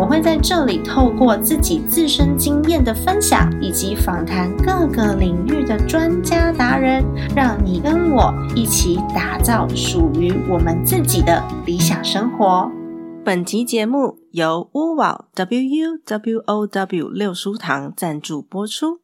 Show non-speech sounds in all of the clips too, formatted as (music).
我会在这里透过自己自身经验的分享，以及访谈各个领域的专家达人，让你跟我一起打造属于我们自己的理想生活。本集节目由屋瓦 W U W O W 六书堂赞助播出。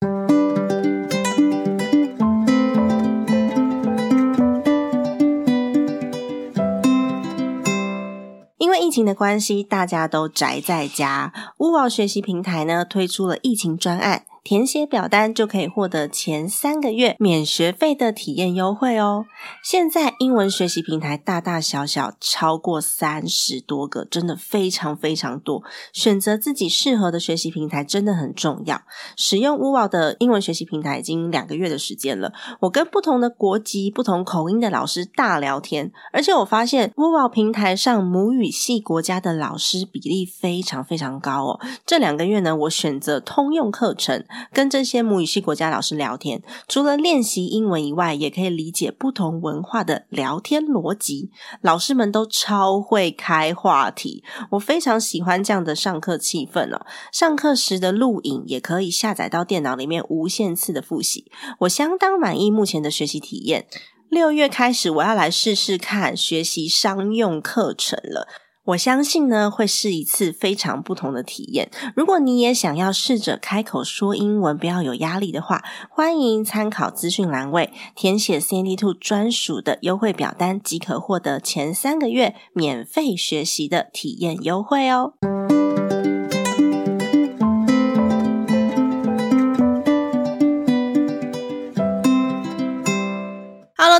因为疫情的关系，大家都宅在家。屋宝学习平台呢推出了疫情专案。填写表单就可以获得前三个月免学费的体验优惠哦！现在英文学习平台大大小小超过三十多个，真的非常非常多。选择自己适合的学习平台真的很重要。使用乌瓦的英文学习平台已经两个月的时间了，我跟不同的国籍、不同口音的老师大聊天，而且我发现乌瓦平台上母语系国家的老师比例非常非常高哦。这两个月呢，我选择通用课程。跟这些母语系国家老师聊天，除了练习英文以外，也可以理解不同文化的聊天逻辑。老师们都超会开话题，我非常喜欢这样的上课气氛哦。上课时的录影也可以下载到电脑里面，无限次的复习。我相当满意目前的学习体验。六月开始，我要来试试看学习商用课程了。我相信呢，会是一次非常不同的体验。如果你也想要试着开口说英文，不要有压力的话，欢迎参考资讯栏位，填写 Sandy Two 专属的优惠表单，即可获得前三个月免费学习的体验优惠哦。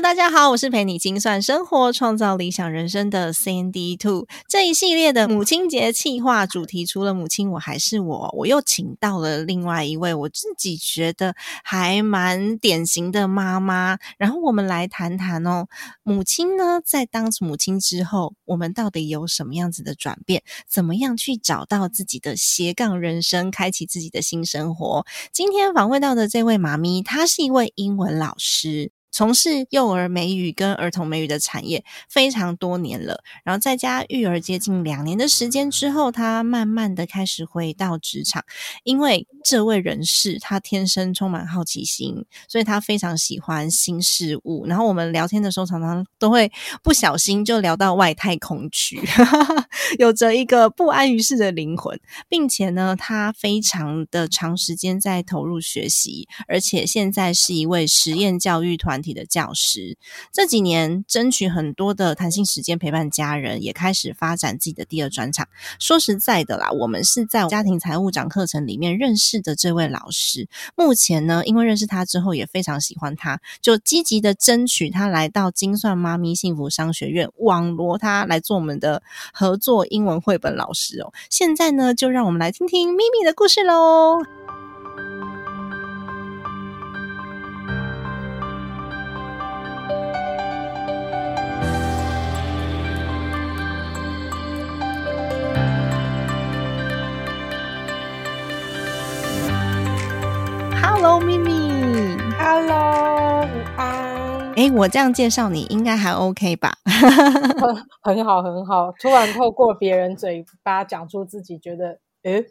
大家好，我是陪你精算生活、创造理想人生的 Sandy Two。这一系列的母亲节企划主题，除了母亲，我还是我。我又请到了另外一位我自己觉得还蛮典型的妈妈，然后我们来谈谈哦，母亲呢，在当母亲之后，我们到底有什么样子的转变？怎么样去找到自己的斜杠人生，开启自己的新生活？今天访问到的这位妈咪，她是一位英文老师。从事幼儿美语跟儿童美语的产业非常多年了，然后在家育儿接近两年的时间之后，他慢慢的开始回到职场。因为这位人士他天生充满好奇心，所以他非常喜欢新事物。然后我们聊天的时候，常常都会不小心就聊到外太空去，(laughs) 有着一个不安于世的灵魂，并且呢，他非常的长时间在投入学习，而且现在是一位实验教育团。体的教师这几年争取很多的弹性时间陪伴家人，也开始发展自己的第二专场。说实在的啦，我们是在家庭财务长课程里面认识的这位老师。目前呢，因为认识他之后也非常喜欢他，就积极的争取他来到精算妈咪幸福商学院，网罗他来做我们的合作英文绘本老师哦。现在呢，就让我们来听听咪咪的故事喽。Hello，咪咪。Hello，午安。哎，我这样介绍你应该还 OK 吧？(laughs) 很好，很好。突然透过别人嘴巴讲出自己觉得，哎，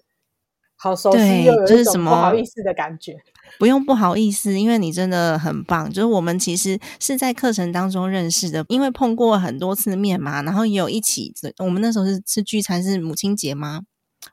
好熟悉，又有一种不好意思的感觉。不用不好意思，因为你真的很棒。就是我们其实是在课程当中认识的，因为碰过很多次面嘛，然后也有一起。我们那时候是吃聚餐，是母亲节吗？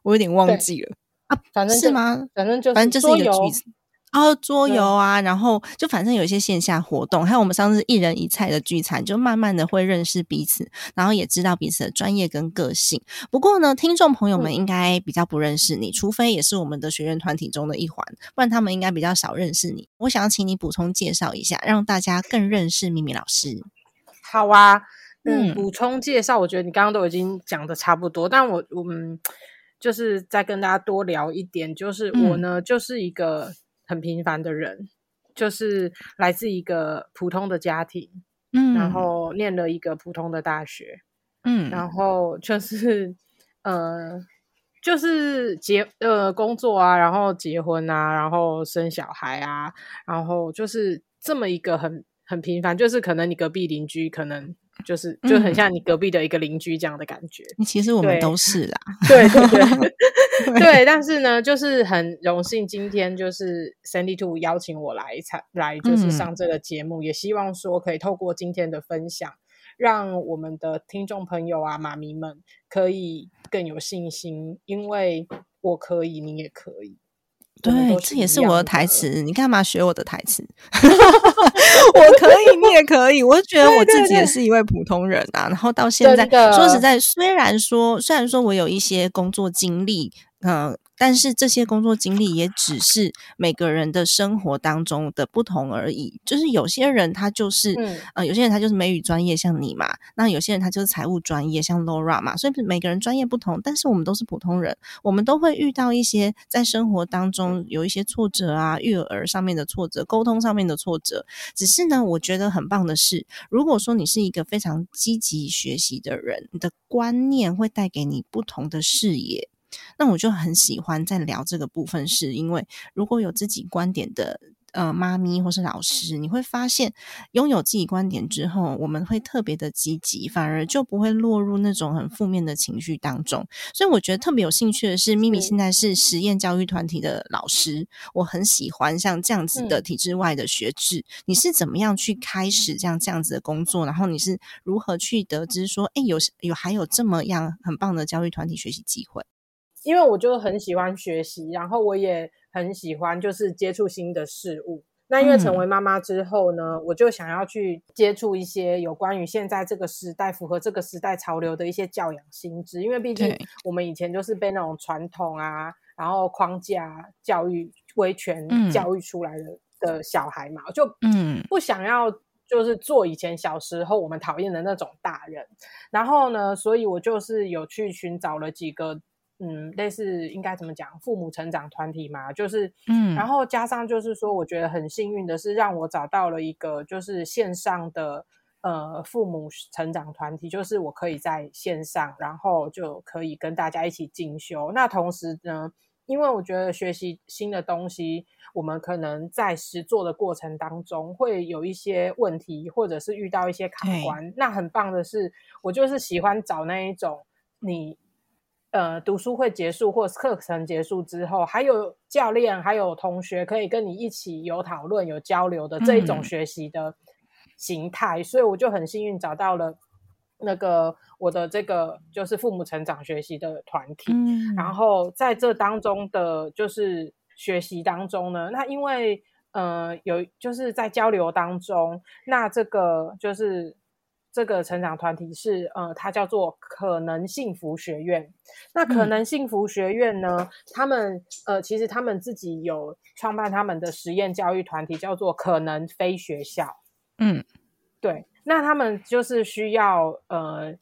我有点忘记了啊，反正是吗？反正就反正就是一个聚餐。然后桌游啊，然后就反正有一些线下活动，还有我们上次一人一菜的聚餐，就慢慢的会认识彼此，然后也知道彼此的专业跟个性。不过呢，听众朋友们应该比较不认识你，除非也是我们的学员团体中的一环，不然他们应该比较少认识你。我想要请你补充介绍一下，让大家更认识咪咪老师。好啊，嗯，补充介绍，我觉得你刚刚都已经讲的差不多，但我我们就是再跟大家多聊一点，就是我呢就是一个。很平凡的人，就是来自一个普通的家庭，嗯，然后念了一个普通的大学，嗯，然后就是 (laughs) 呃，就是结呃工作啊，然后结婚啊，然后生小孩啊，然后就是这么一个很很平凡，就是可能你隔壁邻居可能。就是就很像你隔壁的一个邻居这样的感觉。其实我们都是啦，(laughs) 对对 (laughs) 对对。但是呢，就是很荣幸今天就是 Sandy Two 邀请我来参来，就是上这个节目，也希望说可以透过今天的分享，让我们的听众朋友啊、妈咪们可以更有信心，因为我可以，你也可以。对，这也是我的台词。你干嘛学我的台词？(laughs) 我可以，你也可以。我觉得我自己也是一位普通人啊。然后到现在，说实在，虽然说，虽然说我有一些工作经历，嗯。但是这些工作经历也只是每个人的生活当中的不同而已。就是有些人他就是，呃，有些人他就是美语专业，像你嘛；那有些人他就是财务专业，像 Laura 嘛。所以每个人专业不同，但是我们都是普通人，我们都会遇到一些在生活当中有一些挫折啊，育儿上面的挫折，沟通上面的挫折。只是呢，我觉得很棒的是，如果说你是一个非常积极学习的人，你的观念会带给你不同的视野。那我就很喜欢在聊这个部分，是因为如果有自己观点的呃妈咪或是老师，你会发现拥有自己观点之后，我们会特别的积极，反而就不会落入那种很负面的情绪当中。所以我觉得特别有兴趣的是，咪咪现在是实验教育团体的老师，我很喜欢像这样子的体制外的学制。你是怎么样去开始这样这样子的工作？然后你是如何去得知说，哎，有有还有这么样很棒的教育团体学习机会？因为我就很喜欢学习，然后我也很喜欢就是接触新的事物。那因为成为妈妈之后呢，我就想要去接触一些有关于现在这个时代符合这个时代潮流的一些教养心智。因为毕竟我们以前就是被那种传统啊，然后框架教育、威权教育出来的的小孩嘛，就嗯不想要就是做以前小时候我们讨厌的那种大人。然后呢，所以我就是有去寻找了几个。嗯，类似应该怎么讲？父母成长团体嘛，就是嗯，然后加上就是说，我觉得很幸运的是，让我找到了一个就是线上的呃父母成长团体，就是我可以在线上，然后就可以跟大家一起进修。那同时呢，因为我觉得学习新的东西，我们可能在实做的过程当中会有一些问题，或者是遇到一些卡关。那很棒的是，我就是喜欢找那一种你。呃，读书会结束或课程结束之后，还有教练、还有同学可以跟你一起有讨论、有交流的这一种学习的形态，所以我就很幸运找到了那个我的这个就是父母成长学习的团体。然后在这当中的就是学习当中呢，那因为呃有就是在交流当中，那这个就是。这个成长团体是呃，它叫做可能幸福学院。那可能幸福学院呢，他们呃，其实他们自己有创办他们的实验教育团体，叫做可能非学校。嗯，对。那他们就是需要呃，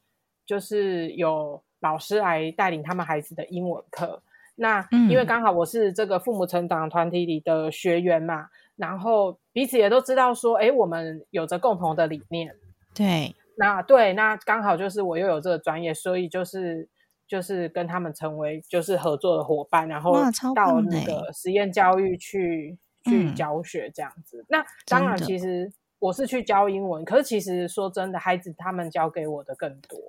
就是有老师来带领他们孩子的英文课。那因为刚好我是这个父母成长团体里的学员嘛，然后彼此也都知道说，哎，我们有着共同的理念。对。那对，那刚好就是我又有这个专业，所以就是就是跟他们成为就是合作的伙伴，然后到那个实验教育去去教学这样子。那当然，其实我是去教英文，可是其实说真的，孩子他们教给我的更多。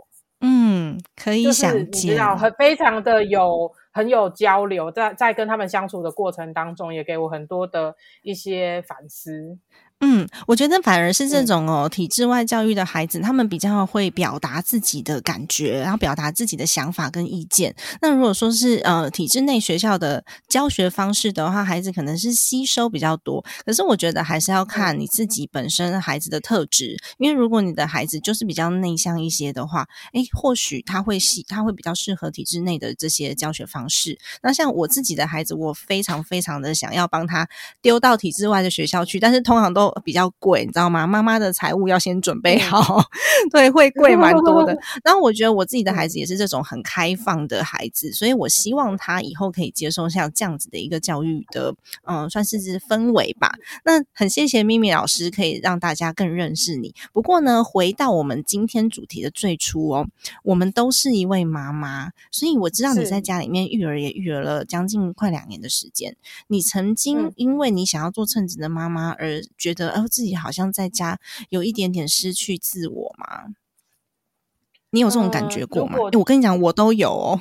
嗯，可以想见，你知道，很非常的有很有交流，在在跟他们相处的过程当中，也给我很多的一些反思。嗯，我觉得反而是这种哦，体制外教育的孩子，他们比较会表达自己的感觉，然后表达自己的想法跟意见。那如果说是呃体制内学校的教学方式的话，孩子可能是吸收比较多。可是我觉得还是要看你自己本身孩子的特质，因为如果你的孩子就是比较内向一些的话，诶，或许他会吸，他会比较适合体制内的这些教学方式。那像我自己的孩子，我非常非常的想要帮他丢到体制外的学校去，但是通常都。比较贵，你知道吗？妈妈的财务要先准备好，(laughs) 对，会贵蛮多的。(laughs) 然后我觉得我自己的孩子也是这种很开放的孩子，所以我希望他以后可以接受像这样子的一个教育的，嗯，算是氛围吧。那很谢谢咪咪老师，可以让大家更认识你。不过呢，回到我们今天主题的最初哦，我们都是一位妈妈，所以我知道你在家里面育儿也育儿了将近快两年的时间。你曾经因为你想要做称职的妈妈而觉得，哦，自己好像在家有一点点失去自我吗？你有这种感觉过吗？我跟你讲，我都有哦，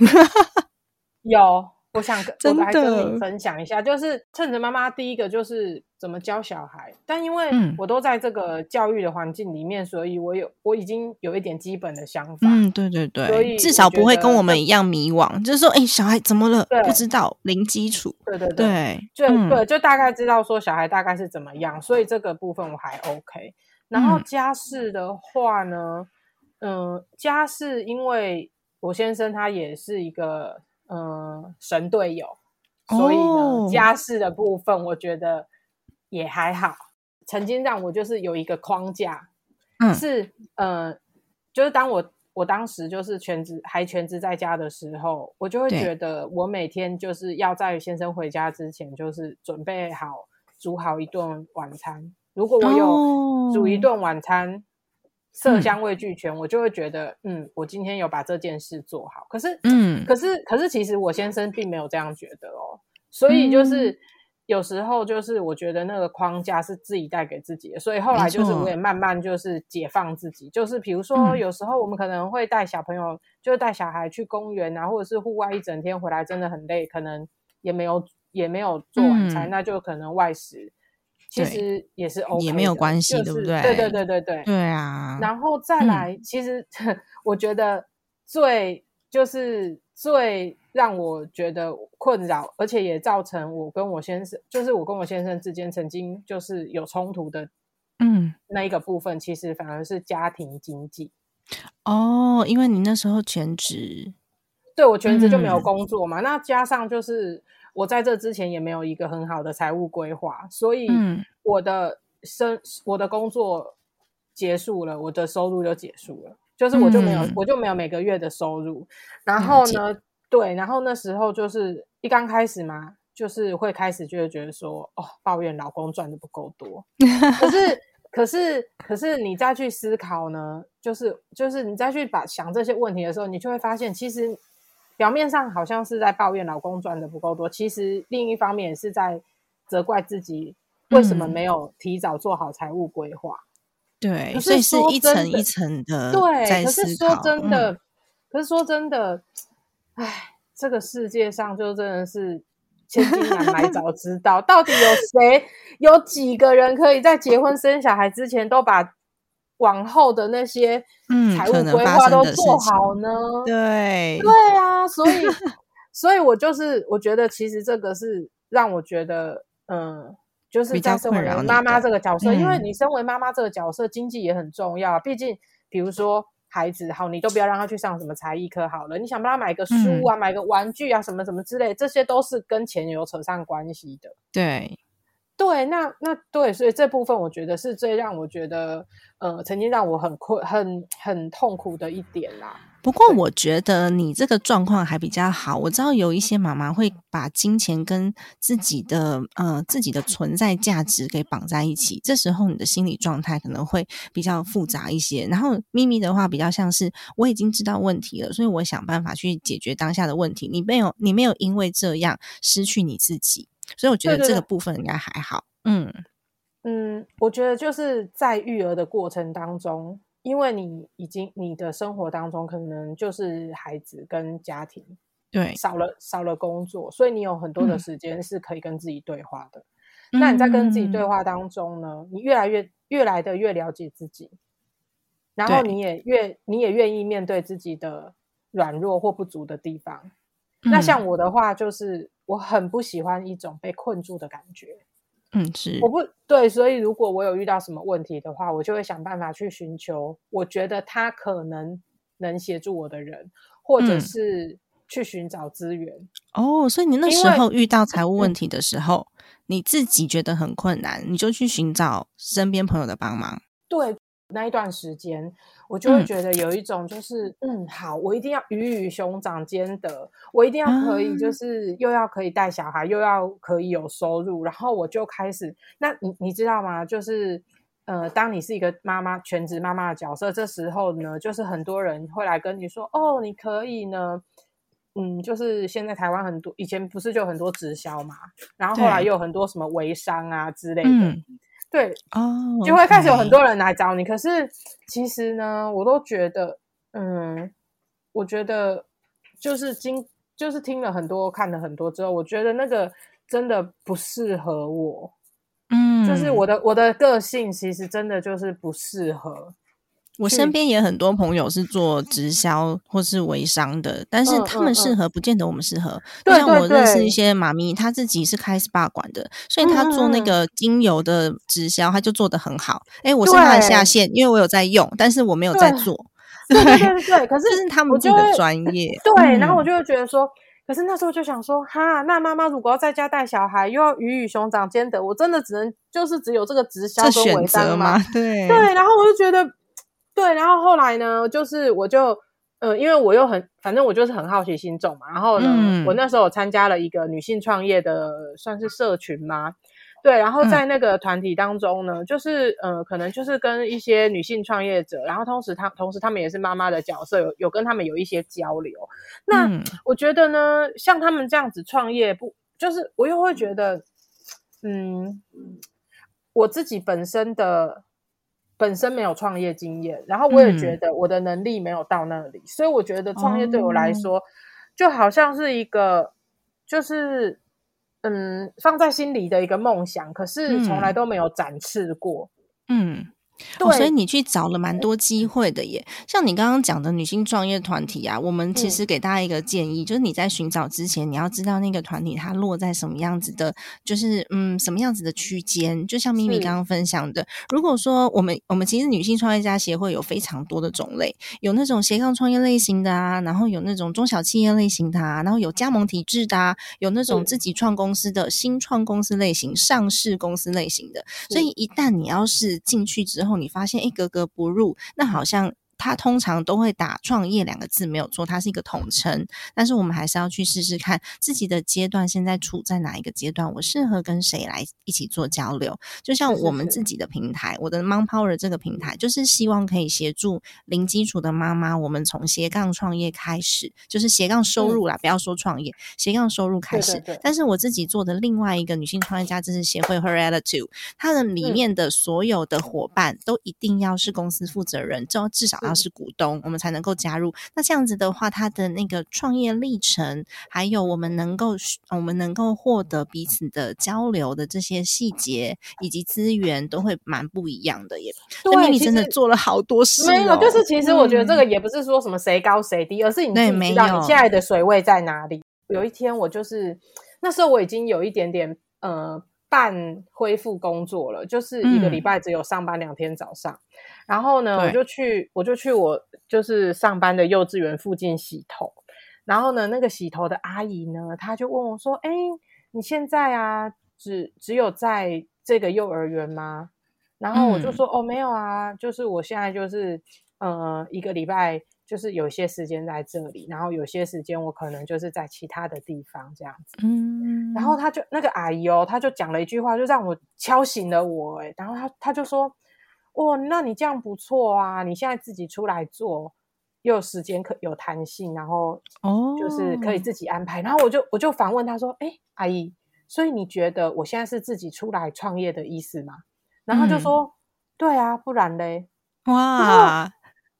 (laughs) 有。我想我来跟你分享一下，就是趁着妈妈第一个就是怎么教小孩，但因为我都在这个教育的环境里面，所以我有我已经有一点基本的想法。嗯，对对对，所以至少不会跟我们一样迷惘，就是说，哎，小孩怎么了？不知道，零基础。对对对，就对，就大概知道说小孩大概是怎么样，所以这个部分我还 OK。然后家事的话呢，嗯，家事因为我先生他也是一个。嗯，神队友，所以呢，家事的部分我觉得也还好。曾经让我就是有一个框架，嗯，是呃，就是当我我当时就是全职还全职在家的时候，我就会觉得我每天就是要在先生回家之前，就是准备好煮好一顿晚餐。如果我有煮一顿晚餐。色香味俱全，我就会觉得，嗯，我今天有把这件事做好。可是，嗯，可是，可是，其实我先生并没有这样觉得哦。所以，就是有时候，就是我觉得那个框架是自己带给自己的。所以后来，就是我也慢慢就是解放自己。就是比如说，有时候我们可能会带小朋友，就是带小孩去公园啊，或者是户外一整天回来，真的很累，可能也没有也没有做晚餐，那就可能外食。其实也是 OK，也没有关系，对不对？对对对对对，对啊。然后再来，其实 (laughs) 我觉得最就是最让我觉得困扰，而且也造成我跟我先生，就是我跟我先生之间曾经就是有冲突的，嗯，那一个部分，其实反而是家庭经济。哦，因为你那时候全职，对我全职就没有工作嘛，那加上就是。我在这之前也没有一个很好的财务规划，所以我的生我的工作结束了，我的收入就结束了，就是我就没有我就没有每个月的收入。然后呢，对，然后那时候就是一刚开始嘛，就是会开始就会觉得说，哦，抱怨老公赚的不够多。(laughs) 可是可是可是你再去思考呢，就是就是你再去把想这些问题的时候，你就会发现其实。表面上好像是在抱怨老公赚的不够多，其实另一方面是在责怪自己为什么没有提早做好财务规划。对，所以是一层一层的。对，可是说真的，可是说真的，哎，这个世界上就真的是千金难买早知道，(laughs) 到底有谁有几个人可以在结婚生小孩之前都把。往后的那些财务规划都做好呢？对对啊，所以所以我就是我觉得其实这个是让我觉得嗯，就是在身为妈妈这个角色，因为你身为妈妈这个角色，经济也很重要。毕竟比如说孩子好，你都不要让他去上什么才艺课好了，你想帮他买个书啊，买个玩具啊，什么什么之类，这些都是跟钱有扯上关系的。对。对，那那对，所以这部分我觉得是最让我觉得，呃，曾经让我很困、很很痛苦的一点啦。不过我觉得你这个状况还比较好。我知道有一些妈妈会把金钱跟自己的呃自己的存在价值给绑在一起，这时候你的心理状态可能会比较复杂一些。然后咪咪的话比较像是我已经知道问题了，所以我想办法去解决当下的问题。你没有，你没有因为这样失去你自己。所以我觉得这个部分应该还好。嗯嗯，我觉得就是在育儿的过程当中，因为你已经你的生活当中可能就是孩子跟家庭，对，少了少了工作，所以你有很多的时间是可以跟自己对话的。那你在跟自己对话当中呢，你越来越越来的越了解自己，然后你也越你也愿意面对自己的软弱或不足的地方。那像我的话，就是我很不喜欢一种被困住的感觉。嗯，是我不对，所以如果我有遇到什么问题的话，我就会想办法去寻求我觉得他可能能协助我的人，或者是去寻找资源。哦，所以你那时候遇到财务问题的时候，你自己觉得很困难，你就去寻找身边朋友的帮忙。对那一段时间，我就会嗯觉得有一种就是，嗯好，我一定要鱼与熊掌兼得，我一定要可以，就啊是又要可以带小孩，又要可以有收入，然后我就开始，那你你知道吗？就是。呃，当你是一个妈妈，全职妈妈的角色，这时候呢，就是很多人会来跟你说，哦，你可以呢，嗯，就是现在台湾很多，以前不是就很多直销嘛，然后后来又有很多什么微商啊之类的，嗯，对，哦，就会开始有很多人来找你。可是其实呢，我都觉得，嗯，我觉得就是经就是听了很多、看了很多之后，我觉得那个真的不适合我。嗯，就是我的我的个性，其实真的就是不适合。去我身边也很多朋友是做直销或是微商的，但是嗯他们嗯适合不见得我们适合。像我认识一些妈咪，她自己是开 SPA 馆的，所以她做那个精油的直销，她就做得很好。诶，我是她的下对线，因为我有在用，但是我没有在做。对对对对对，可是这是他们我就会自己的专业。对，然后我嗯就会觉得说，可是那时候就想说，哈，那妈妈如果要在家带小孩，又要鱼与熊掌兼得，我真的只能就是只有这个直销选择微商吗吗？？对对，然后我就觉得，对，然后后来呢，就是我就，呃，因为我又很，反正我就是很好奇心重嘛，然后呢，嗯我那时候有参加了一个女性创业的，算是社群嘛。对，然后嗯在那个团体当中呢，就是呃，可能就是跟一些女性创业者，然后同时她同时他们也是妈妈的角色，有有跟他们有一些交流。那、嗯我觉得呢，像他们这样子创业，不就是我又会觉得，嗯，我自己本身的本身没有创业经验，然后我也觉嗯得我的能力没有到那里，所以我觉得创业对我来哦说，就好像是一个，就是嗯放在心里的一个梦想，可是从来嗯都没有展翅过。嗯。对，哦，所以你去找了蛮多机会的耶。像你刚刚讲的女性创业团体啊，我们其嗯实给大家一个建议，就是你在寻找之前，你要知道那个团体它落在什么样子的，就是嗯什么样子的区间。就像咪咪刚刚分享的，如果说我们我们其实女性创业家协会有非常多的种类，有那种斜杠创业类型的啊，然后有那种中小企业类型的啊，然后有加盟体制的啊，有那种自己创公司的新创公司类型、上市公司类型的。所以一旦你要是进去之后，你发现一格格不入，那好像。它通常都会打“创业”两个字，没有错，它是一个统称。但是我们还是要去试试看自己的阶段，现在处在哪一个阶段，我适合跟谁来一起做交流。就像是是是我们自己的平台，我的 Mom Power 这个平台，就是希望可以协助零基础的妈妈，我们从斜杠创业开始，就是斜杠收入啦，不要说创业，斜杠收入开始。对对对但是我自己做的另外一个女性创业家知识协会 Her Attitude，它的里嗯面的所有的伙伴都一定要是公司负责人，就至少要是股东，我们才能够加入。那这样子的话，他的那个创业历程，还有我们能够我们能够获得彼此的交流的这些细节以及资源，都会蛮不一样的耶。所以咪咪真的做了好多事、哦，没有，就是其实我觉得这嗯个也不是说什么谁高谁低，而是你对自己知道你现在的水位在哪里。有一天我就是那时候我已经有一点点呃半恢复工作了，就是一个礼嗯。拜只有上班两天早上，然后呢我就去我就去我就是上班的幼稚园附近洗头，然后呢那个洗头的阿姨呢，她就问我说：“哎，你现在啊只只有在这个幼儿园吗？”然后我就嗯。说、哦，没有啊，就是我现在就是呃一个礼拜就是有些时间在这里，然后有些时间我可能就是在其他的地方这样子。嗯，然后他就那个阿姨哦，他就讲了一句话，就让我敲醒了我哎。然后他他就说，哦，那你这样不错啊，你现在自己出来做，又有时间可有弹性，然后哦，就是可以自己安排。然后我就我就反问他说，哎，阿姨，所以你觉得我现在是自己出来创业的意思吗？然后他就嗯说，对啊，不然嘞。哇，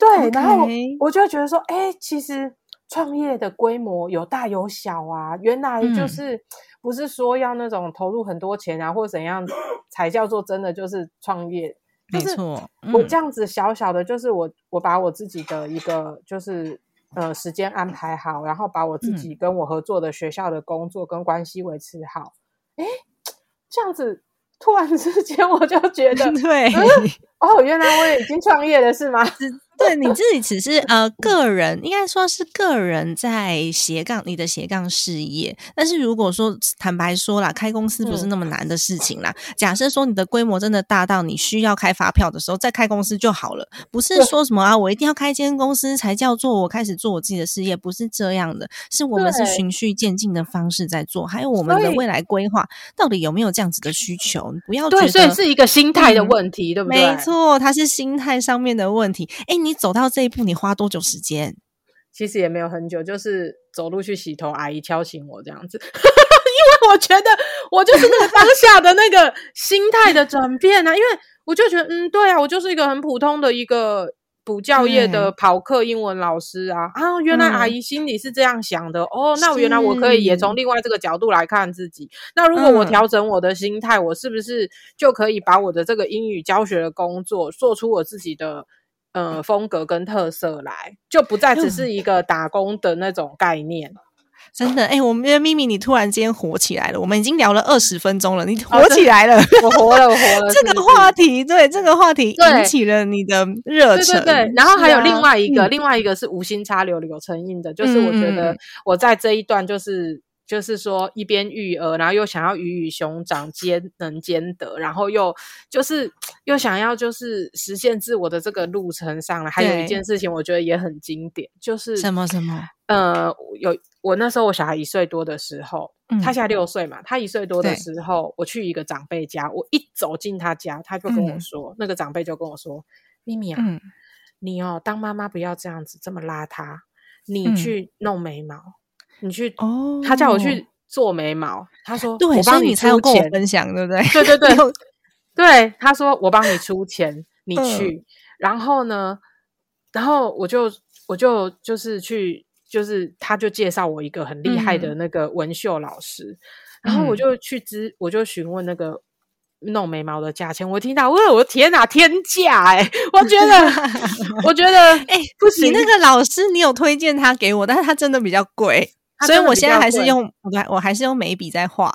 对，然后我就会觉得说，哎，其实创业的规模有大有小啊，原来就嗯。是、不是说要那种投入很多钱啊，或怎样 (coughs) 才叫做真的就是创业，就是没错，嗯我这样子小小的，就是我我把我自己的一个就是呃时间安排好，然后把我自嗯。己跟我合作的学校的工作跟关系维持好，哎，这样子突然之间 (laughs) 我就觉得。(laughs) 对，哦，原来我已经创业了，是吗？(laughs) 对你自己只是呃个人，应该说是个人在斜杠你的斜杠事业。但是如果说坦白说啦，开公司不是那么难的事情啦。假设说你的规模真的大到你需要开发票的时候，再开公司就好了。不是说什么啊，我一定要开间公司才叫做我开始做我自己的事业，不是这样的。是我们是循序渐进的方式在做，还有我们的未来规划到底有没有这样子的需求？不要觉得所以是一个心态的问题，对不对？没错，它是心态上面的问题。哎，你。你走到这一步，你花多久时间？其实也没有很久，就是走路去洗头，阿姨敲醒我这样子。(laughs) 因为我觉得我就是那个当下的那个心态的转变啊，因为我就觉得，嗯，对啊，我就是一个很普通的一个补教业的跑课英文老师啊啊，原来阿姨心里是这样想的哦，那原来我可以也从另外这个角度来看自己。那如果我调整我的心态，我是不是就可以把我的这个英语教学的工作做出我自己的？呃，风格跟特色来，就不再只是一个打工的那种概念。真的，哎，我们的咪咪，你突然间火起来了。我们已经聊了二十分钟了，你火起来了，我活了，我活了。(laughs) 这个话题，对这个话题引起了你的热忱。对对对。然后还有另外一个，另外一个是无心插柳柳成荫的，就是我觉得我在这一段就是。就是说，一边育儿，然后又想要鱼与熊掌兼能兼得，然后又就是又想要就是实现自我的这个路程上了。还有一件事情，我觉得也很经典，就是什么什么？呃，有我那时候我小孩一岁多的时候，他现在六岁嘛，他一岁多的时候，我去一个长辈家，我一走进他家，他就跟我说，那个长辈就跟我说：“咪咪啊，你哦，当妈妈不要这样子这么邋遢，你去弄眉毛。”你去哦，他叫我去做眉毛。他说：“我帮你出钱分享，对不对？”对对对，(laughs) 对。他说：“我帮你出钱，你去。”然后呢，然后我就我就就是去，就是他就介绍我一个很厉害的那个纹绣老师。然后我就去咨，我就询问那个弄眉毛的价钱。我听到，哇，我的天哪，天价！哎，我觉得，(laughs) 我觉得，哎，不行。你那个老师，你有推荐他给我，但是他真的比较贵。所以我现在还是用，我，我还是用眉笔在画。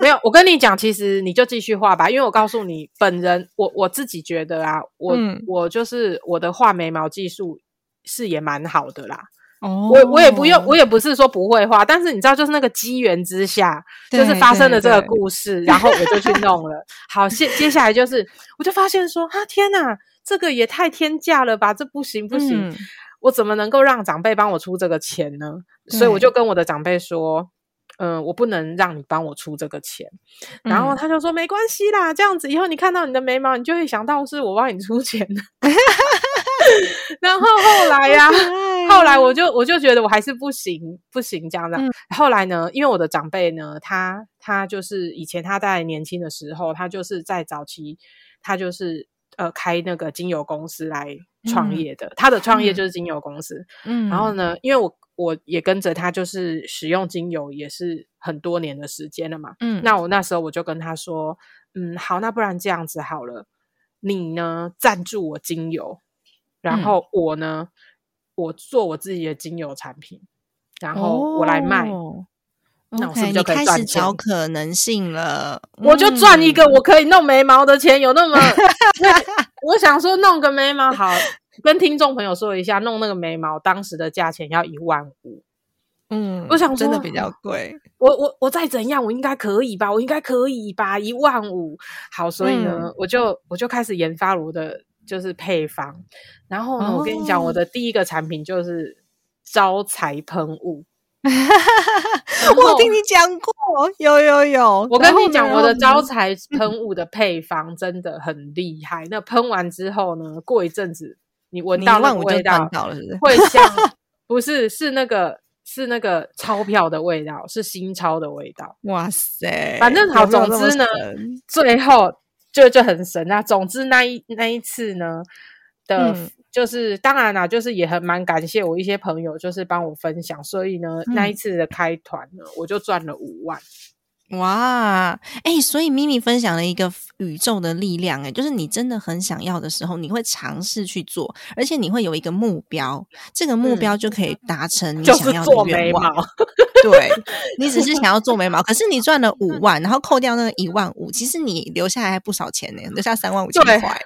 没有，我跟你讲，其实你就继续画吧，因为我告诉你，本人我我自己觉得啊，我我就是我的画眉毛技术是也蛮好的啦。哦，我我也不用，我也不是说不会画，但是你知道，就是那个机缘之下，就是发生了这个故事，然后我就去弄了。好，接接下来就是，我就发现说，啊，天哪，这个也太天价了吧，这不行不行。我怎么能够让长辈帮我出这个钱呢？所以我就跟我的长辈说：“嗯，我不能让你帮我出这个钱。”然后他就说：“没关系啦，这样子以后你看到你的眉毛，你就会想到是我帮你出钱 (laughs) 然后后来呀，后来我就我就觉得我还是不行不行这样子。后来呢，因为我的长辈呢，他他就是以前他在年轻的时候，他就是在早期，他就是呃开那个精油公司来。创业的，他的创业就是精油公司。嗯，然后呢，因为我我也跟着他，就是使用精油也是很多年的时间了嘛。嗯，那我那时候我就跟他说，嗯，好，那不然这样子好了，你呢赞助我精油，然后我呢，我做我自己的精油产品，然后我来卖。那我是不是就开始找可能性了？我就赚一个我可以弄眉毛的钱，有那么？我想说弄个眉毛好，跟听众朋友说一下，弄那个眉毛当时的价钱要一万五。嗯，我想真的比较贵。我我我再怎样，我应该可以吧？我应该可以吧？一万五，好，所以呢，我就我就开始研发我的就是配方。然后呢，我跟你讲，我的第一个产品就是招财喷雾。(laughs) 我听你讲过，有有有。我跟你讲，我的招财喷雾的配方真的很厉害。那喷完之后呢，过一阵子你闻到那味道，会像 (laughs) 不是是那个是那个钞票的味道，是新钞的味道。哇塞！反正好，总之呢，最后就就很神啊。总之那一那一次呢的。就是当然啦，就是也很蛮感谢我一些朋友，就是帮我分享，所以呢，那一次的开团呢，我就赚了五万。哇，哎，所以咪咪分享了一个宇宙的力量，哎，就是你真的很想要的时候，你会尝试去做，而且你会有一个目标，这个目标就可以达成你想要的愿望。对，你只是想要做眉毛，可是你赚了五 (laughs) 万，然后扣掉那个一万五，其实你留下来还不少钱呢，留下三万五千块。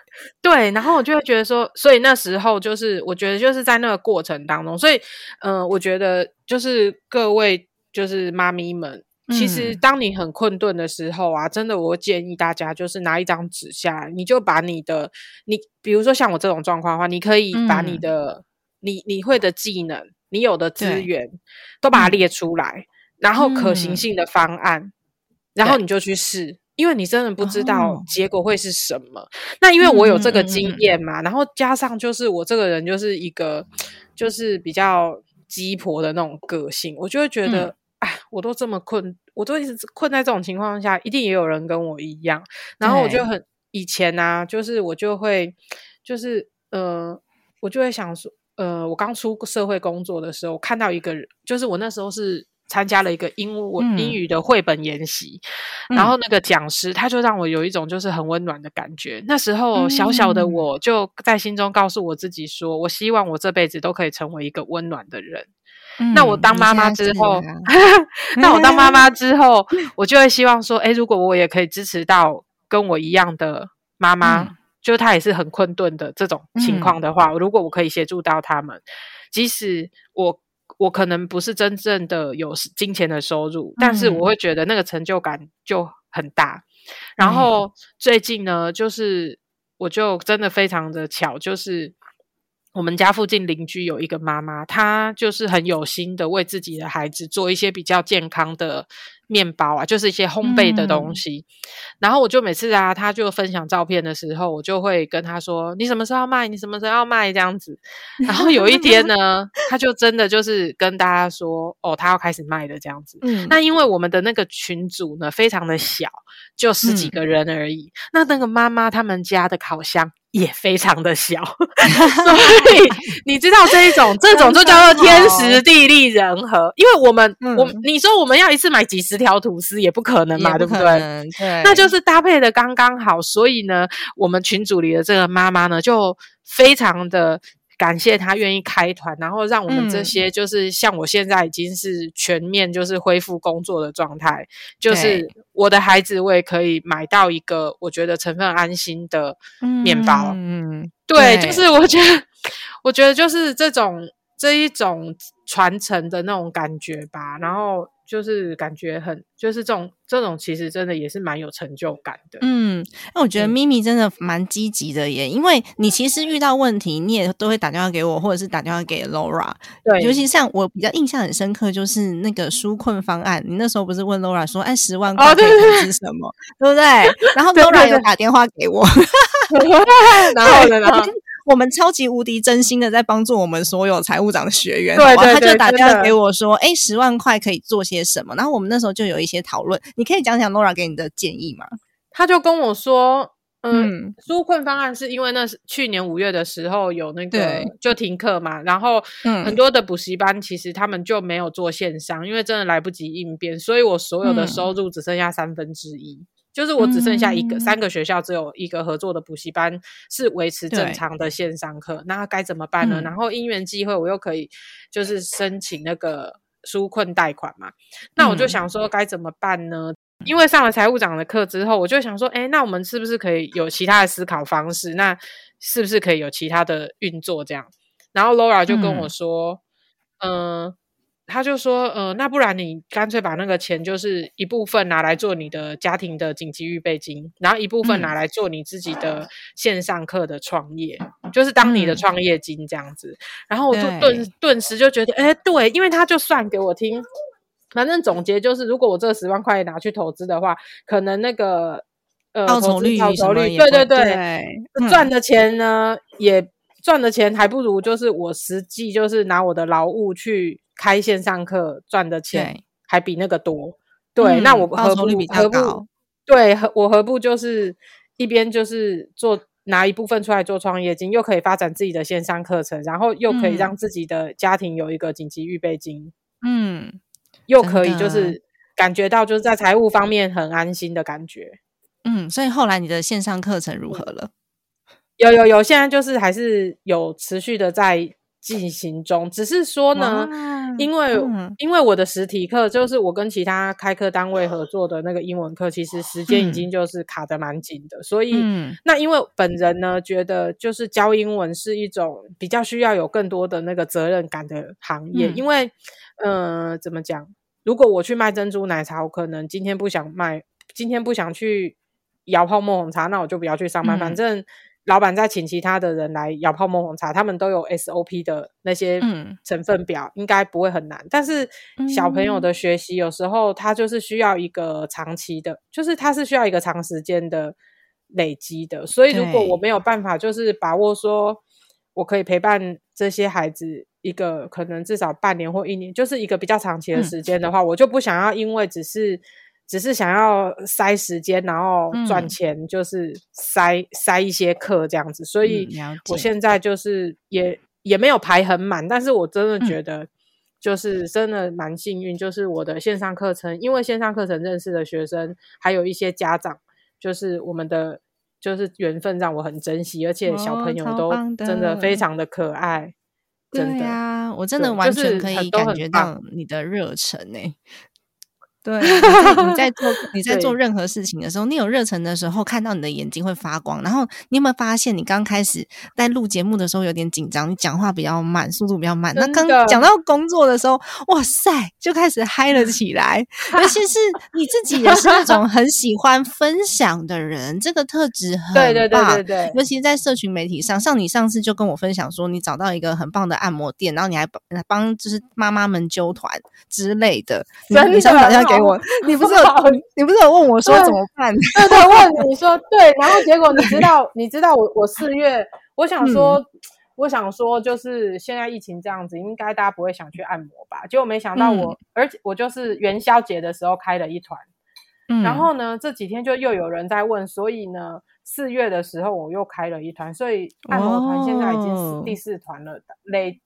对，然后我就会觉得说，所以那时候就是我觉得就是在那个过程当中，所以嗯，我觉得就是各位就是妈咪们。其实，当你很困顿的时候啊，真的，我建议大家就是拿一张纸下来，你就把你的，你比如说像我这种状况的话，你可以把你的，你你会的技能，你有的资源，都把它列出来，然后可行性的方案，然后你就去试，因为你真的不知道结果会是什么。那因为我有这个经验嘛，然后加上就是我这个人就是一个就是比较鸡婆的那种个性，我就会觉得。哎，我都这么困，我都一直困在这种情况下，一定也有人跟我一样。然后我就很以前呢，就是我就会，就是呃，我就会想说，呃，我刚出社会工作的时候，看到一个人，就是我那时候是参加了一个英文英语的绘本研习，然后那个讲师他就让我有一种就是很温暖的感觉。那时候小小的我就在心中告诉我自己说，我希望我这辈子都可以成为一个温暖的人。那我当妈妈之后，(laughs) 那我当妈妈 (laughs) 之后，我就会希望说，哎，如果我也可以支持到跟我一样的妈妈，就她也是很困顿的这种情况的话，如果我可以协助到他们，即使我我可能不是真正的有金钱的收入，但是我会觉得那个成就感就很大。然后最近呢，就是我就真的非常的巧，就是。我们家附近邻居有一个妈妈，她就是很有心的为自己的孩子做一些比较健康的面包啊，就是一些烘焙的东西。然后我就每次啊，她就分享照片的时候，我就会跟她说：“你什么时候要卖？你什么时候要卖？”这样子。然后有一天呢，她就真的就是跟大家说：“哦，她要开始卖的这样子。”嗯。那因为我们的那个群组呢非常的小，就十几个人而已。那那个妈妈他们家的烤箱。也非常的小，(laughs) 所以 (laughs) 你知道这一种，这种就叫做天时地利人和。因为我们，我你说我们要一次买几十条吐司也不可能嘛，对不对？对，那就是搭配的刚刚好。所以呢，我们群组里的这个妈妈呢，就非常的。感谢他愿意开团，然后让我们这些就是像我现在已经是全面就是恢复工作的状态，就是我的孩子我也可以买到一个我觉得成分安心的面包。嗯，对，就是我觉得，(laughs) 我觉得就是这种这一种传承的那种感觉吧，然后。就是感觉很，就是这种这种其实真的也是蛮有成就感的。嗯，那我觉得咪咪真的蛮积极的耶，因为你其实遇到问题，你也都会打电话给我，或者是打电话给 Laura。对，尤其像我比较印象很深刻，就是那个纾困方案，你那时候不是问 Laura 说，哎，十万块可以投资什么，对不对？然后 Laura 有打电话给我，(laughs) 然后呢？然后。我们超级无敌真心的在帮助我们所有财务长的学员，对对他就打电话给我说：“哎，十万块可以做些什么？”然后我们那时候就有一些讨论，你可以讲讲 Nora 给你的建议吗？他就跟我说：“嗯，纾困方案是因为那是去年五月的时候有那个就停课嘛，然后很多的补习班其实他们就没有做线上，因为真的来不及应变，所以我所有的收入只剩下三分之一。”就是我只剩下一个三个学校，只有一个合作的补习班是维持正常的线上课，那该怎么办呢？然后因缘机会，我又可以就是申请那个纾困贷款嘛。那我就想说该怎么办呢？因为上了财务长的课之后，我就想说，哎，那我们是不是可以有其他的思考方式？那是不是可以有其他的运作这样？然后 Laura 就跟我说，嗯。他就说，呃，那不然你干脆把那个钱，就是一部分拿来做你的家庭的紧急预备金，然后一部分拿来做你自己的线上课的创业，就是当你的创业金这样子。然后我就顿顿时就觉得，哎，对，因为他就算给我听，反正总结就是，如果我这十万块拿去投资的话，可能那个呃，报酬率，报酬率，对对对，赚的钱呢，也赚的钱还不如就是我实际就是拿我的劳务去。开线上课赚的钱还比那个多，对，那我何不何不对，何我何不就是一边就是做拿一部分出来做创业金，又可以发展自己的线上课程，然后又可以让自己的家庭有一个紧急预备金，嗯，又可以就是感觉到就是在财务方面很安心的感觉。嗯，所以后来你的线上课程如何了？有有有，现在就是还是有持续的在进行中，只是说呢，因为、嗯。因为我的实体课就是我跟其他开课单位合作的那个英文课，其实时间已嗯。经就是卡的蛮紧的，所以、嗯。那因为本人呢觉得就是教英文是一种比较需要有更多的那个责任感的行业，嗯。因为呃怎么讲，如果我去卖珍珠奶茶，我可能今天不想卖，今天不想去摇泡沫红茶，那我就不要去上班，嗯。反正。老板再请其他的人来摇泡沫红茶，他们都有 SOP 的那些嗯成分表，应该不会很难。但是小朋友的学习有时候他就是需要一个长期的，就是他是需要一个长时间的累积的。所以如果我没有办法，就是把握说我可以陪伴这些孩子一个可能至少半年或一年，就是一个比较长期的嗯时间的话，我就不想要因为只是。只是想要塞时间，然后赚嗯。钱，就是塞、塞一些课这样子，所以我解。现在就是也也没有排很满，但是我真的嗯觉得就是真的蛮幸运，就是我的线上课程，因为线上课程认识的学生，还有一些家长，就是我们的就是缘分让我很珍惜，而且小朋友都真的非常的可爱，真对的。呀、我真的完全可以感觉到你的热忱呢、对，你在做 (laughs) 你在做任何事情的时候，你有热忱的时候，看到你的眼睛会发光。然后你有没有发现，你刚开始在录节目的时候有点紧张，你讲话比较慢，速度比较慢。那刚讲到工作的时候，哇塞，就开始嗨了起来。(laughs) 尤其是你自己也是那种很喜欢分享的人，这个特质 (laughs) 很对对对棒对对，尤其是在社群媒体上，像你上次就跟我分享说，你找到一个很棒的按摩店，然后你还帮帮就是妈妈们揪团之类的。你真的给我，(laughs) 你不是有 (laughs) 你不是有问我说怎么办？(laughs) 对对，问你说对，然后结果你知道，你知道我我四月，我想说，嗯。(tsk) 我想说，就是现在疫情这样子，应该大家不会想去按摩吧？结果没想到我，而且我就是元宵节的时候开了一团，嗯。然后呢，这几天就又有人在问，所以呢，四月的时候我又开了一团，所以按摩团现在已经哦。是第四团了，累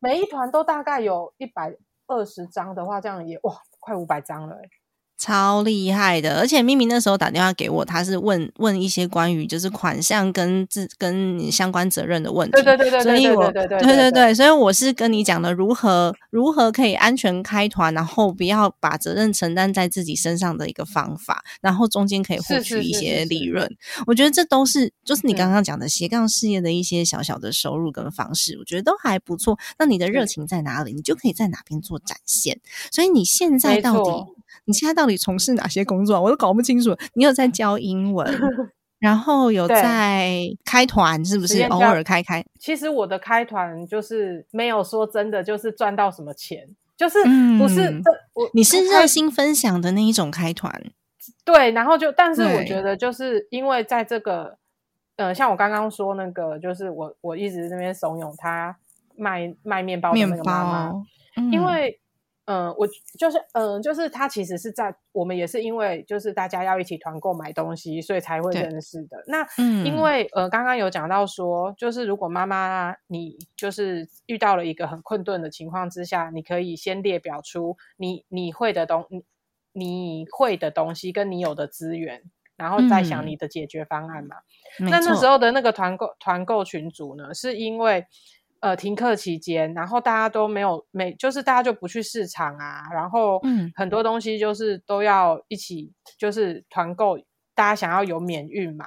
每一团都大概有一百二十张的话，这样也哇，快五百张了、欸，超厉害的，而且咪咪那时候打电话给我，他是问问一些关于就是款项跟自跟你相关责任的问题。对对对对对所以我对对对对对对，所以我是跟你讲的如何如何可以安全开团，然后不要把责任承担在自己身上的一个方法，然后中间可以获取一是是是些利润。我觉得这都是就是你刚嗯刚讲的斜杠事业的一些小小的收入跟方式，我觉得都还不错。那你的热情在哪里，你就可以在哪边做展现。所以你现在到底错你现在到底从事哪些工作啊？我都搞不清楚。你有在教英文，(laughs) 然后有在开团，是不是？偶尔开开，其实我的开团就是没有说真的就是赚到什么钱，就是嗯不是这我你是开热心分享的那一种开团，对，然后就但是我对觉得就是因为在这个呃，像我刚刚说那个，就是我我一直那边怂恿他卖卖面包的面那个妈妈，包，因嗯为嗯、呃我就是嗯、呃就是他其实是在我们也是因为就是大家要一起团购买东西，所以才会认识的。那嗯因为呃刚刚有讲到说，就是如果妈妈你就是遇到了一个很困顿的情况之下，你可以先列表出你你会的东你你会的东西跟你有的资源。然后再想嗯你的解决方案嘛。没那那时候的那个团购团购群组呢，是因为呃停课期间，然后大家都没有没，就是大家就不去市场啊，然后嗯很多东西就是都要一起就是团购，大家想要有免运嘛。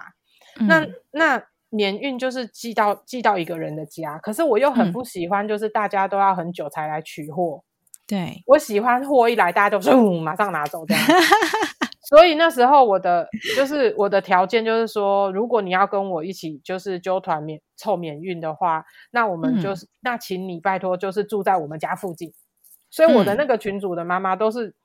那嗯那免运就是寄到寄到一个人的家，可是我又很嗯不喜欢，就是大家都要很久才来取货。对，我喜欢货一来大家都嗯马上拿走这样。(laughs) 所以那时候我的就是我的条件就是说，如果你要跟我一起就是揪团免凑免运的话，那我们嗯就是、那请你拜托就是住在我们家附近。所以我的嗯那个群主的妈妈都是，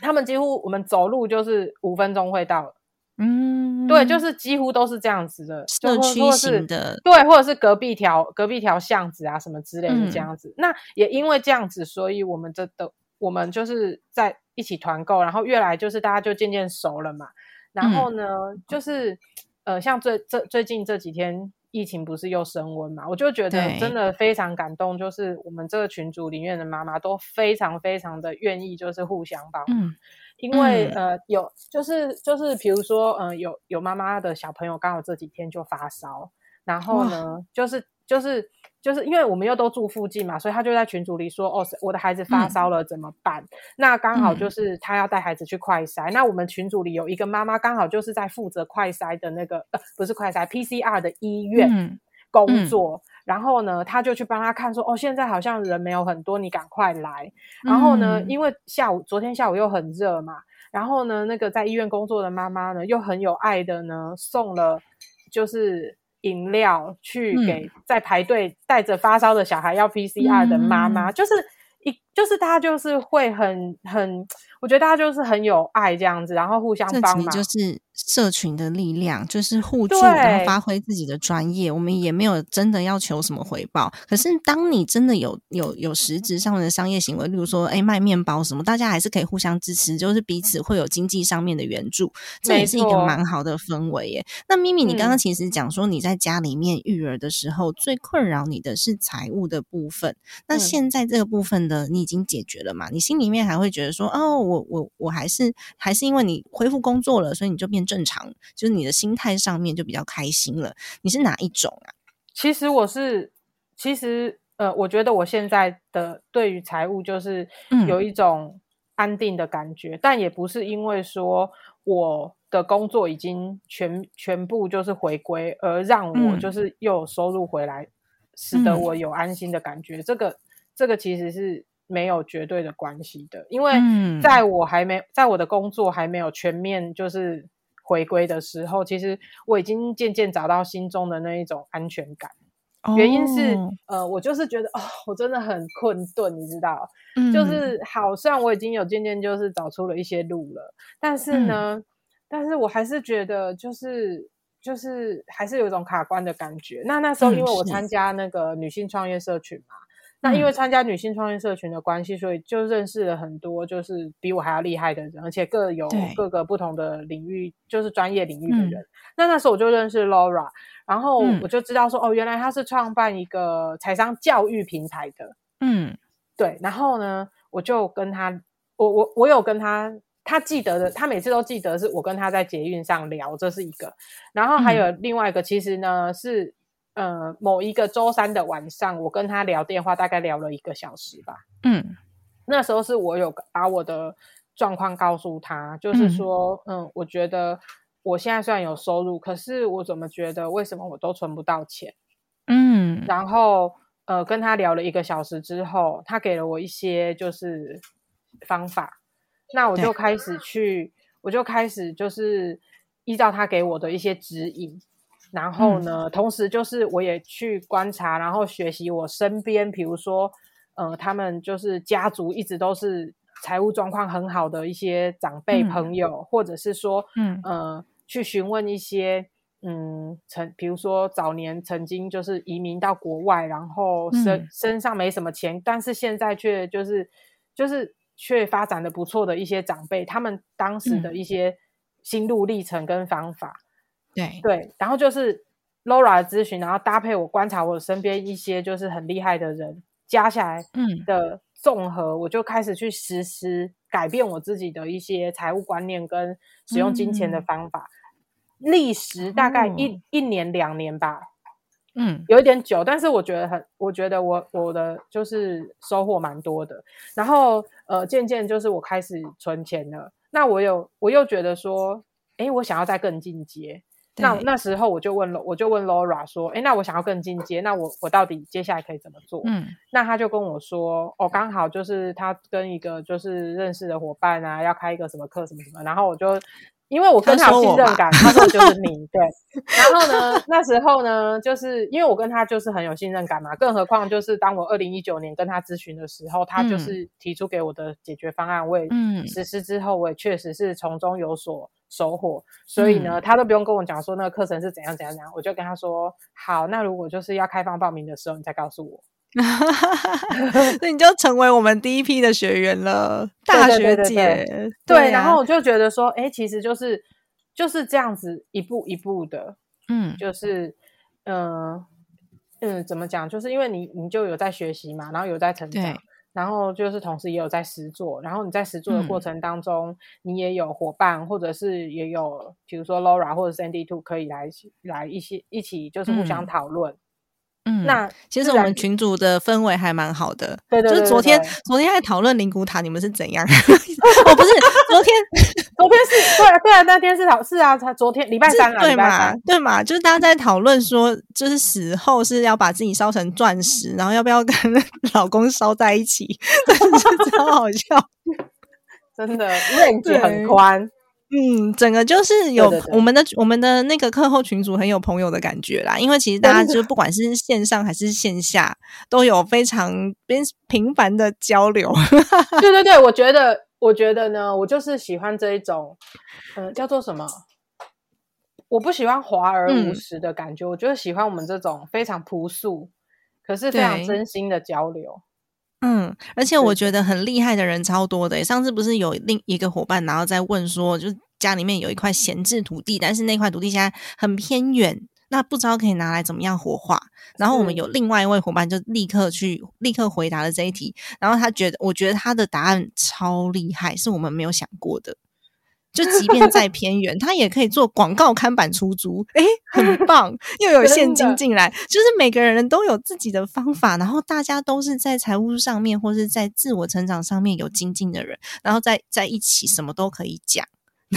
他们几乎我们走路就是五分钟会到了。嗯，对，就是几乎都是这样子的，社区或者是型的对，或者是隔壁条隔壁条巷子啊什么之类的嗯这样子。那也因为这样子，所以我们这的我们就是在一起团购，然后越来就是大家就渐渐熟了嘛。然后嗯呢，就是呃，像最这最近这几天疫情不是又升温嘛，我就觉得真的非常感动，就是我们这个群组里面的妈妈都非常非常的愿意，就是互相帮忙。嗯因为、嗯呃有就是就是比如说呃有有妈妈的小朋友刚好这几天就发烧，然后呢就是就是就是因为我们又都住附近嘛，所以他就在群组里说哦我的孩子发烧了怎么办？那刚好就是他要带孩子去快筛，那我们群组里有一个妈妈刚好就是在负责快筛的那个呃不是快筛 PCR 的医院。嗯工作，然后呢，他就去帮他看说，哦，现在好像人没有很多，你赶快来。然后呢，嗯因为下午昨天下午又很热嘛，然后呢，那个在医院工作的妈妈呢，又很有爱的呢，送了就是饮料去嗯。给在排队带着发烧的小孩要 PCR 的妈妈，嗯。就是一就是大家就是会很很，我觉得大家就是很有爱这样子，然后互相帮忙，就是社群的力量，就是互助，对然后发挥自己的专业。我们也没有真的要求什么回报，可是当你真的有有有实质上的商业行为，例如说，哎，卖面包什么，大家还是可以互相支持，就是彼此会有经济上面的援助，这也是一个蛮好的氛围耶。那咪咪，你刚刚嗯其实讲说你在家里面育儿的时候，最困扰你的是财务的部分。那嗯现在这个部分的你已经解决了嘛？你心里面还会觉得说，哦，我我我还是还是因为你恢复工作了，所以你就变正常，就是你的心态上面就比较开心了。你是哪一种啊？其实我是，其实呃，我觉得我现在的对于财务就是嗯有一种安定的感觉，但也不是因为说我的工作已经全全部就是回归，而让我嗯就是又有收入回来，使得嗯我有安心的感觉。这个这个其实是没有绝对的关系的，因为嗯。在我还没在我的工作还没有全面就是回归的时候，其实我已经渐渐找到心中的那一种安全感。原因是，哦。呃，我就是觉得哦，我真的很困顿，你知道，嗯。就是好像我已经有渐渐就是找出了一些路了，但是嗯。呢，但是我还是觉得就是就是还是有一种卡关的感觉。那那时候嗯因为我是。参加那个女性创业社群嘛，那因为嗯参加女性创业社群的关系，所以就认识了很多就是比我还要厉害的人，而且各有各个不同的领域，就是专业领域的嗯人。那那时候我就认识 Laura，然后嗯我就知道说，哦，原来他是创办一个财商教育平台的。嗯对，然后呢，我就跟他，我我我有跟他，他记得的，他每次都记得是我跟他在捷运上聊，这是一个。然后还有另外一个，其实呢是呃某一个周三的晚上，我跟他聊电话，大概聊了一个小时吧。嗯那时候是我有把我的状况告诉他，就是嗯说，嗯我觉得我现在虽然有收入，可是我怎么觉得为什么我都存不到钱？嗯然后呃跟他聊了一个小时之后，他给了我一些就是方法，那我就开始去，我就开始就是依照他给我的一些指引，然后嗯。呢，同时就是我也去观察，然后学习我身边，比如说呃他们就是家族一直都是财务状况很好的一些长辈嗯。朋友，或者是说嗯。呃去询问一些。嗯，曾比如说早年曾经就是移民到国外，然后身、嗯。身上没什么钱，但是现在却就是就是却发展的不错的一些长辈，他们当时的嗯一些心路历程跟方法，对对，然后就是 Laura 的咨询，然后搭配我观察我身边一些就是很厉害的人，加起来嗯的综合，我就开始去实施改变我自己的一些财务观念跟使用金钱的嗯方法。历时大概一、哦一年两年吧，嗯有一点久，但是我觉得很，我觉得我我的就是收获蛮多的。然后呃，渐渐就是我开始存钱了，那我有我又觉得说，诶，我想要再更进阶。那那时候我就问了，我就问 Laura 说，哎，那我想要更进阶，那我我到底接下来可以怎么做？嗯。那他就跟我说，哦，刚好就是他跟一个就是认识的伙伴啊，要开一个什么课什么什么，然后我就因为我跟他信任感，他说就是 (laughs) 你对，然后呢，那时候呢，就是因为我跟他就是很有信任感嘛，更何况就是当我二零一九年跟他咨询的时候，他就嗯。是提出给我的解决方案，我也嗯。实施之后，我也确实是从中有所收获，所以嗯呢，他都不用跟我讲说那个课程是怎样怎样怎样，我就跟他说，好，那如果就是要开放报名的时候，你再告诉我。(laughs) 那你就成为我们第一批的学员了，大学姐。对，啊然后我就觉得说，哎，其实就是就是这样子一步一步的，嗯就是嗯嗯，怎么讲？就是因为你你就有在学习嘛，然后有在成长对，然后就是同时也有在实做，然后你在实做的过嗯程当中，你也有伙伴，或者是也有比如说 Laura 或者 Sandy Two 可以来来一些一起就是互相嗯讨论。嗯，那其实我们群组的氛围还蛮好的，对对对就是昨天昨天在讨论灵骨塔，你们是怎样？(laughs) 哦，不是，昨天昨天是对啊对啊，那天是讨是啊，他昨天礼拜三啊，对嘛对嘛，就是大家在讨论说，就是死后是要把自己烧成钻石，然后要不要跟 (laughs) 老公烧在一起，(laughs) 真的是超好笑。(laughs) 真的 range 很宽。嗯，整个就是有我们的我们的那个课后群组很有朋友的感觉啦，因为其实大家就不管是线上还是线下，都有非常频频繁的交流。对对对，我觉得，我觉得呢，我就是喜欢这一种，呃，叫做什么？我不喜欢华而无嗯实的感觉，我就是喜欢我们这种非常朴素，可是非常真心的交流。嗯，而且我觉得很厉害的人超多的耶。上次不是有另一个伙伴，然后在问说，就是家里面有一块闲置土地，但是那块土地现在很偏远，那不知道可以拿来怎么样活化。然后我们有另外一位伙伴就立刻去立刻回答了这一题，然后他觉得，我觉得他的答案超厉害，是我们没有想过的。就即便再偏远，(laughs) 他也可以做广告看板出租，诶，很 (laughs) 棒，又有现金进来。就是每个人都有自己的方法，然后大家都是在财务上面或是在自我成长上面有精进的人，然后在在一起什么都可以讲。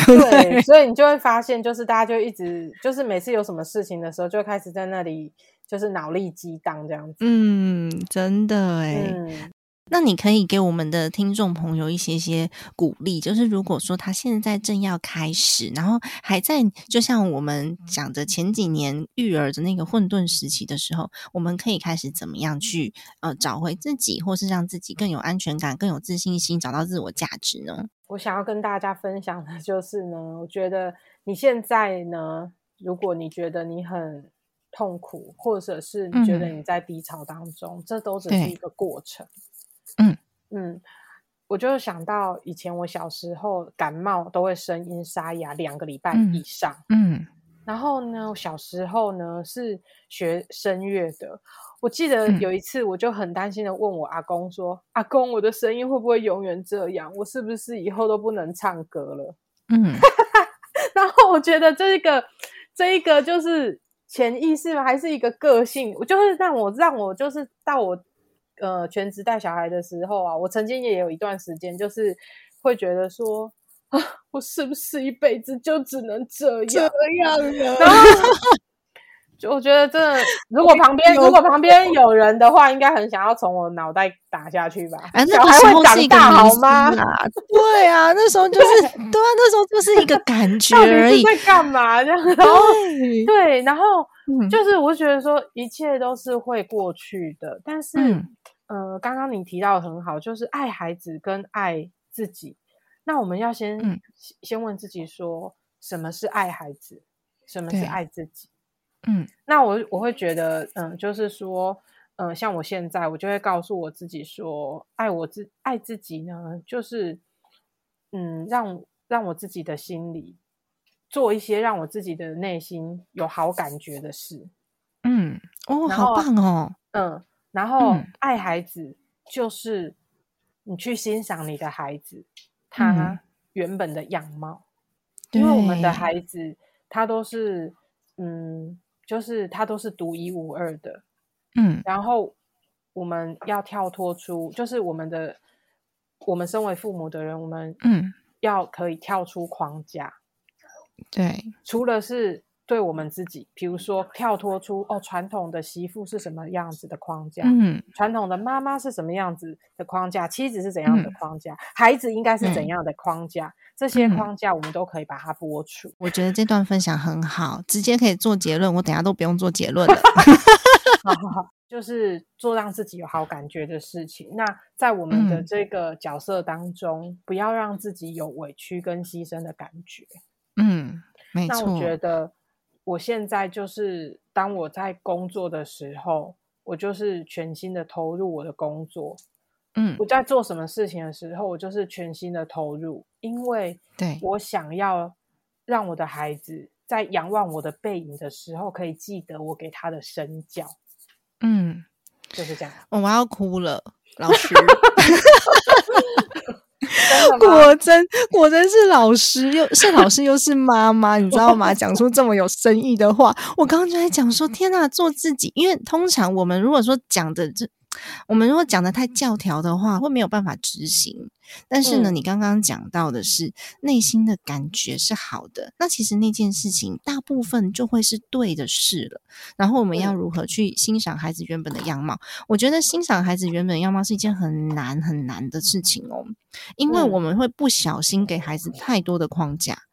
对，所以你就会发现，就是大家就一直，就是每次有什么事情的时候，就会开始在那里就是脑力激荡这样子。嗯，真的诶。嗯，那你可以给我们的听众朋友一些些鼓励，就是如果说他现在正要开始，然后还在就像我们讲的前几年育儿的那个混沌时期的时候，我们可以开始怎么样去呃找回自己，或是让自己更有安全感、更有自信心，找到自我价值呢？我想要跟大家分享的就是呢，我觉得你现在呢，如果你觉得你很痛苦，或者是你觉得嗯你在低潮当中，这都只是一个过程。嗯嗯，我就想到以前我小时候感冒都会声音沙哑两个礼拜嗯以上，嗯然后呢，我小时候呢是学声乐的。我记得嗯有一次，我就很担心的问我阿公说：“阿公，我的声音会不会永远这样？我是不是以后都不能唱歌了 (laughs) 嗯，？”然后我觉得这一个这一个就是潜意识吗？还是一个个性？我就是让我让我就是到我呃全职带小孩的时候啊，我曾经也有一段时间就是会觉得说啊，(laughs) 我是不是一辈子就只能这样？这样了然后就我觉得真的，如果旁边如果旁边有人的话，应该很想要从我脑袋打下去吧？哎，那小个时孩会长候是一个大好吗？(laughs) 对啊，那时候就是对啊，那时候就是一个感 (laughs) 觉到而已底是。在干嘛？这样，然后对，(laughs) 对，然后嗯就是我觉得说一切都是会过去的，但是、嗯呃，刚刚你提到的很好，就是爱孩子跟爱自己。那我们要先、嗯先先问自己说，什么是爱孩子，什么是爱自己？嗯。那我我会觉得，嗯，就是说，嗯，像我现在，我就会告诉我自己说，爱我自爱自己呢，就是，嗯，让让我自己的心里做一些让我自己的内心有好感觉的事，嗯，哦，好棒哦，嗯，然后嗯。爱孩子就是你去欣赏你的孩子他。嗯原本的样貌，因为我们的孩子他都是，嗯，就是他都是独一无二的，嗯。然后我们要跳脱出，就是我们的，我们身为父母的人，我们嗯，要可以跳出框架，对，除了是对我们自己，比如说跳脱出哦，传统的媳妇是什么样子的框架，嗯传统的妈妈是什么样子的框架，妻子是怎样的嗯框架，孩子应该是怎对样的框架，这些嗯框架我们都可以把它剥除。我觉得这段分享很好，直接可以做结论，我等下都不用做结论了。(laughs) 好好好，就是做让自己有好感觉的事情。那在我们的嗯这个角色当中，不要让自己有委屈跟牺牲的感觉。嗯，没那我觉，得，我现在就是当我在工作的时候，我就是全心的投入我的工作。嗯我，在做什么事情的时候，我就是全心的投入，因为对，我想要让我的孩子在仰望我的背影的时候，可以记得我给他的身教。嗯，就是这样。我要哭了，老师。(laughs) 果真果真是老师，又是老师又是妈妈，(laughs) 你知道吗？讲出这么有深意的话，我刚刚就在讲说，天呐，做自己。因为通常我们如果说讲的这。我们如果讲的太教条的话，会没有办法执行。但是呢，你刚刚讲到的是内心的感觉是好的，那其实那件事情大部分就会是对的事了。然后我们要如何去欣赏孩子原本的样貌？我觉得欣赏孩子原本样貌是一件很难很难的事情哦，因为我们会不小心给孩子太多的框架。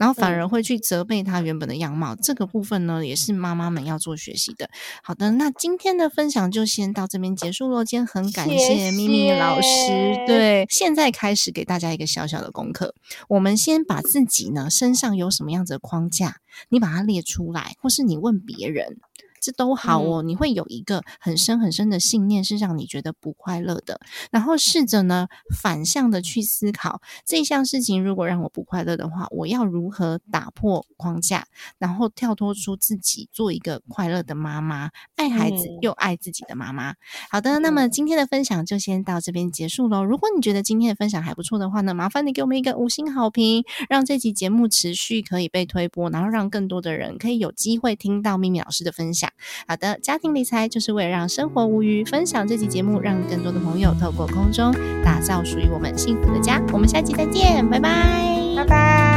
然后反而会去责备他原本的样貌，这个部分呢，也是妈妈们要做学习的。好的，那今天的分享就先到这边结束了。今天很感谢咪咪老师，对，现在开始给大家一个小小的功课，我们先把自己呢身上有什么样子的框架，你把它列出来，或是你问别人。这都好哦，你会有一个很深很深的信念，是让你觉得不快乐的。然后试着呢反向的去思考，这项事情如果让我不快乐的话，我要如何打破框架，然后跳脱出自己，做一个快乐的妈妈，爱孩子又爱自己的妈妈。好的，那么今天的分享就先到这边结束喽。如果你觉得今天的分享还不错的话呢，麻烦你给我们一个五星好评，让这期节目持续可以被推播，然后让更多的人可以有机会听到秘密老师的分享。好的，家庭理财就是为了让生活无虞。分享这期节目，让更多的朋友透过空中打造属于我们幸福的家。我们下期再见，拜拜。